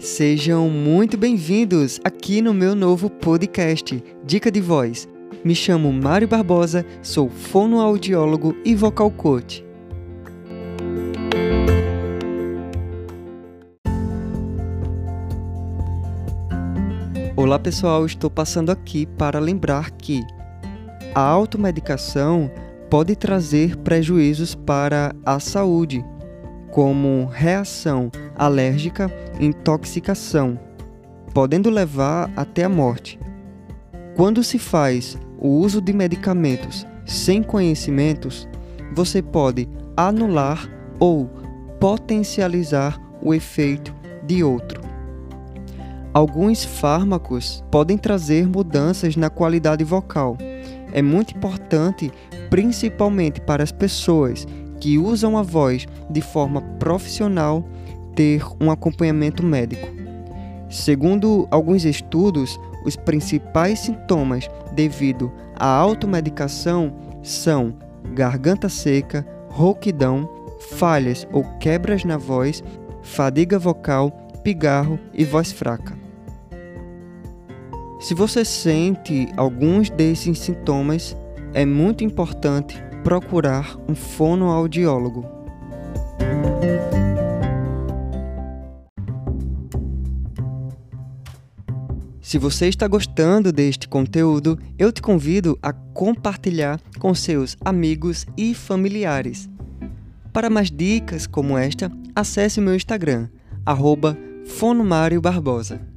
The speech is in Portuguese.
Sejam muito bem-vindos aqui no meu novo podcast, Dica de Voz. Me chamo Mário Barbosa, sou fonoaudiólogo e vocal coach. Olá pessoal, estou passando aqui para lembrar que a automedicação pode trazer prejuízos para a saúde, como reação alérgica intoxicação, podendo levar até a morte. Quando se faz o uso de medicamentos sem conhecimentos, você pode anular ou potencializar o efeito de outro. Alguns fármacos podem trazer mudanças na qualidade vocal. É muito importante, principalmente para as pessoas que usam a voz de forma profissional, ter um acompanhamento médico. Segundo alguns estudos, os principais sintomas devido à automedicação são garganta seca, rouquidão, falhas ou quebras na voz, fadiga vocal, pigarro e voz fraca. Se você sente alguns desses sintomas, é muito importante procurar um fonoaudiólogo. Se você está gostando deste conteúdo, eu te convido a compartilhar com seus amigos e familiares. Para mais dicas como esta, acesse meu Instagram, arroba Barbosa.